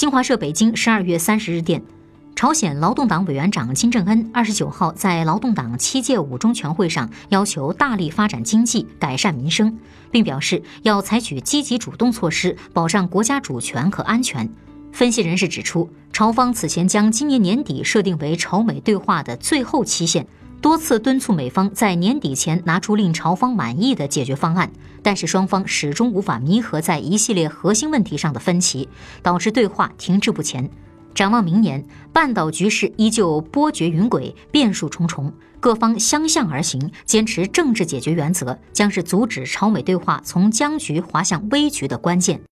新华社北京十二月三十日电，朝鲜劳动党委员长金正恩二十九号在劳动党七届五中全会上要求大力发展经济、改善民生，并表示要采取积极主动措施，保障国家主权和安全。分析人士指出，朝方此前将今年年底设定为朝美对话的最后期限。多次敦促美方在年底前拿出令朝方满意的解决方案，但是双方始终无法弥合在一系列核心问题上的分歧，导致对话停滞不前。展望明年，半岛局势依旧波谲云诡，变数重重，各方相向而行，坚持政治解决原则，将是阻止朝美对话从僵局滑向危局的关键。